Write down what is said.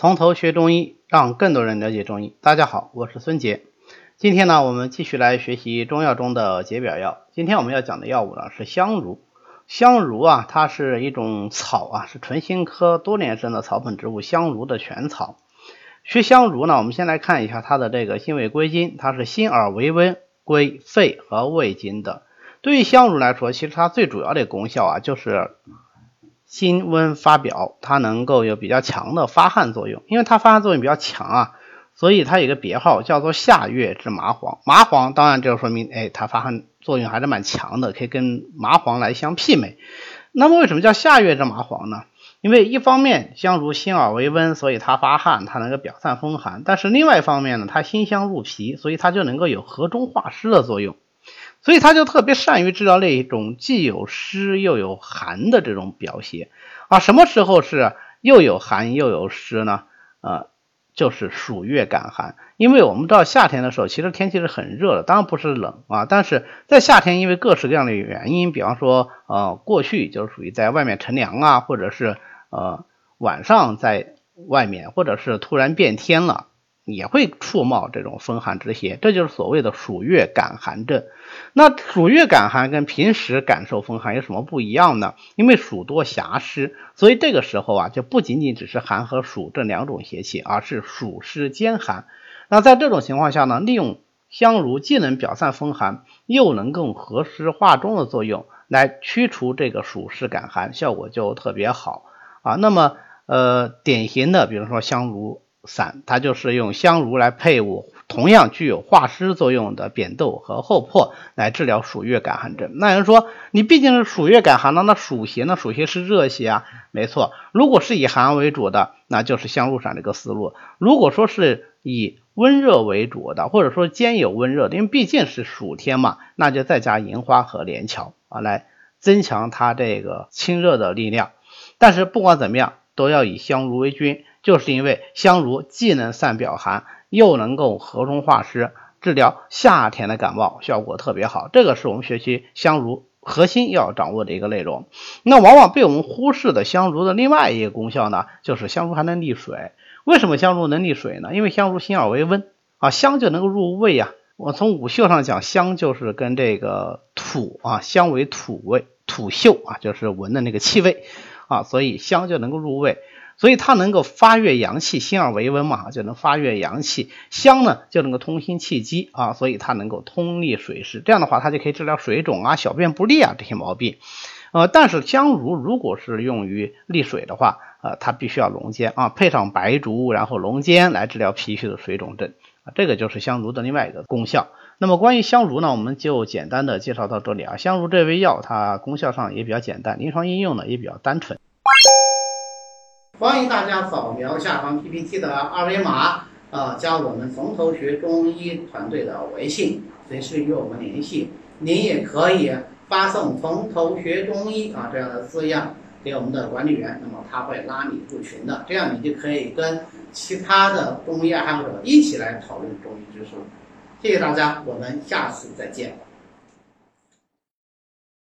从头学中医，让更多人了解中医。大家好，我是孙杰。今天呢，我们继续来学习中药中的解表药。今天我们要讲的药物呢是香茹。香茹啊，它是一种草啊，是唇形科多年生的草本植物香茹的全草。学香茹呢，我们先来看一下它的这个性味归经，它是辛而为温，归肺和胃经的。对于香茹来说，其实它最主要的功效啊，就是。辛温发表，它能够有比较强的发汗作用，因为它发汗作用比较强啊，所以它有个别号叫做夏月之麻黄。麻黄当然就说明，哎，它发汗作用还是蛮强的，可以跟麻黄来相媲美。那么为什么叫夏月之麻黄呢？因为一方面香茹辛而为温，所以它发汗，它能够表散风寒；但是另外一方面呢，它辛香入脾，所以它就能够有和中化湿的作用。所以他就特别善于治疗那一种既有湿又有寒的这种表现啊。什么时候是又有寒又有湿呢？呃，就是暑月感寒。因为我们知道夏天的时候，其实天气是很热的，当然不是冷啊。但是在夏天，因为各式各样的原因，比方说呃，过去就是属于在外面乘凉啊，或者是呃晚上在外面，或者是突然变天了。也会触冒这种风寒之邪，这就是所谓的暑月感寒症。那暑月感寒跟平时感受风寒有什么不一样呢？因为暑多狭湿，所以这个时候啊，就不仅仅只是寒和暑这两种邪气，而是暑湿兼寒。那在这种情况下呢，利用香茹既能表散风寒，又能够和湿化中的作用，来驱除这个暑湿感寒，效果就特别好啊。那么呃，典型的比如说香茹。散，它就是用香茹来配伍同样具有化湿作用的扁豆和厚朴来治疗暑月感寒症。那人说，你毕竟是暑月感寒呢，那暑邪呢？暑邪是热邪啊，没错。如果是以寒为主的，那就是香茹散这个思路；如果说是以温热为主的，或者说兼有温热的，因为毕竟是暑天嘛，那就再加银花和连翘啊，来增强它这个清热的力量。但是不管怎么样，都要以香茹为君。就是因为香茹既能散表寒，又能够和中化湿，治疗夏天的感冒效果特别好。这个是我们学习香茹核心要掌握的一个内容。那往往被我们忽视的香茹的另外一个功效呢，就是香茹还能利水。为什么香茹能利水呢？因为香茹辛而为温啊，香就能够入胃啊。我从五嗅上讲，香就是跟这个土啊，香为土味，土嗅啊，就是闻的那个气味啊，所以香就能够入胃。所以它能够发越阳气，辛而为温嘛，就能发越阳气。香呢就能够通心气机啊，所以它能够通利水湿。这样的话，它就可以治疗水肿啊、小便不利啊这些毛病。呃，但是香茹如果是用于利水的话，呃，它必须要龙尖啊，配上白术，然后龙尖来治疗脾虚的水肿症啊，这个就是香茹的另外一个功效。那么关于香茹呢，我们就简单的介绍到这里啊。香茹这味药，它功效上也比较简单，临床应用呢也比较单纯。欢迎大家扫描下方 PPT 的二维码，呃，加我们从头学中医团队的微信，随时与我们联系。您也可以发送“从头学中医”啊这样的字样给我们的管理员，那么他会拉你入群的，这样你就可以跟其他的中医爱好者一起来讨论中医知识。谢谢大家，我们下次再见。